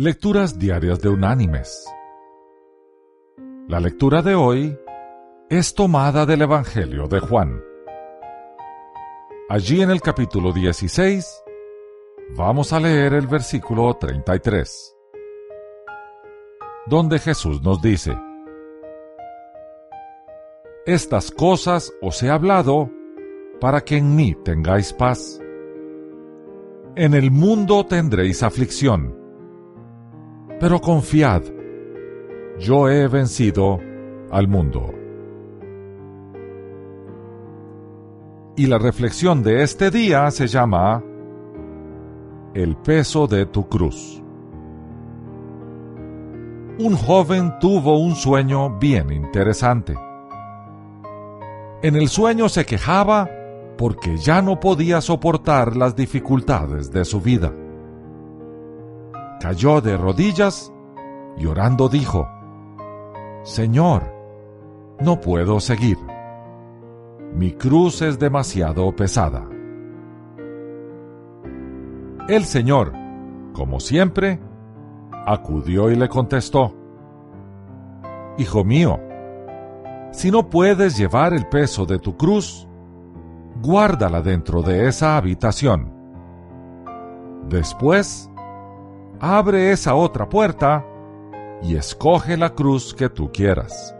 Lecturas Diarias de Unánimes. La lectura de hoy es tomada del Evangelio de Juan. Allí en el capítulo 16 vamos a leer el versículo 33, donde Jesús nos dice, Estas cosas os he hablado para que en mí tengáis paz. En el mundo tendréis aflicción pero confiad, yo he vencido al mundo. Y la reflexión de este día se llama El peso de tu cruz. Un joven tuvo un sueño bien interesante. En el sueño se quejaba porque ya no podía soportar las dificultades de su vida cayó de rodillas y orando dijo, Señor, no puedo seguir. Mi cruz es demasiado pesada. El Señor, como siempre, acudió y le contestó, Hijo mío, si no puedes llevar el peso de tu cruz, guárdala dentro de esa habitación. Después, abre esa otra puerta y escoge la cruz que tú quieras.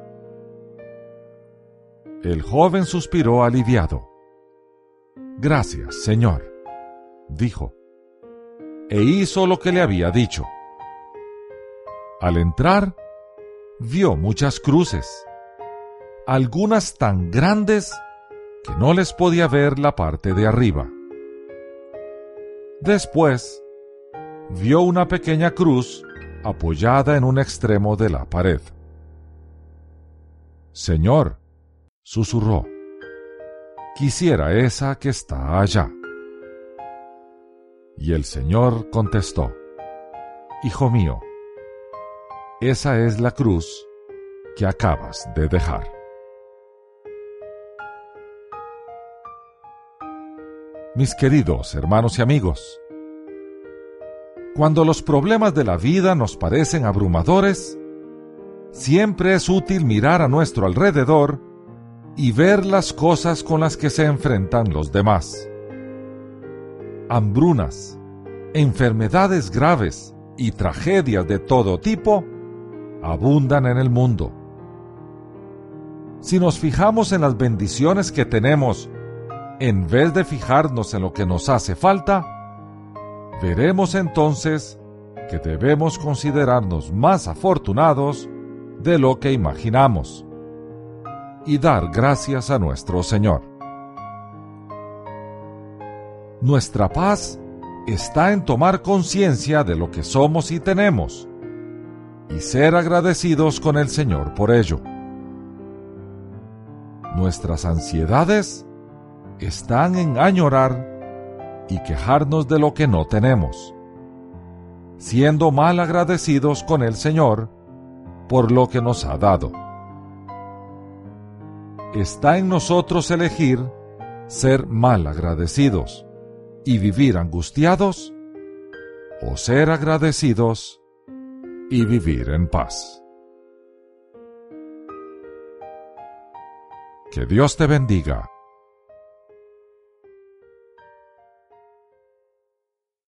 El joven suspiró aliviado. Gracias, Señor, dijo, e hizo lo que le había dicho. Al entrar, vio muchas cruces, algunas tan grandes que no les podía ver la parte de arriba. Después, vio una pequeña cruz apoyada en un extremo de la pared. Señor, susurró, quisiera esa que está allá. Y el Señor contestó, Hijo mío, esa es la cruz que acabas de dejar. Mis queridos hermanos y amigos, cuando los problemas de la vida nos parecen abrumadores, siempre es útil mirar a nuestro alrededor y ver las cosas con las que se enfrentan los demás. Hambrunas, enfermedades graves y tragedias de todo tipo abundan en el mundo. Si nos fijamos en las bendiciones que tenemos en vez de fijarnos en lo que nos hace falta, veremos entonces que debemos considerarnos más afortunados de lo que imaginamos y dar gracias a nuestro Señor. Nuestra paz está en tomar conciencia de lo que somos y tenemos y ser agradecidos con el Señor por ello. Nuestras ansiedades están en añorar y quejarnos de lo que no tenemos, siendo mal agradecidos con el Señor por lo que nos ha dado. Está en nosotros elegir ser mal agradecidos y vivir angustiados o ser agradecidos y vivir en paz. Que Dios te bendiga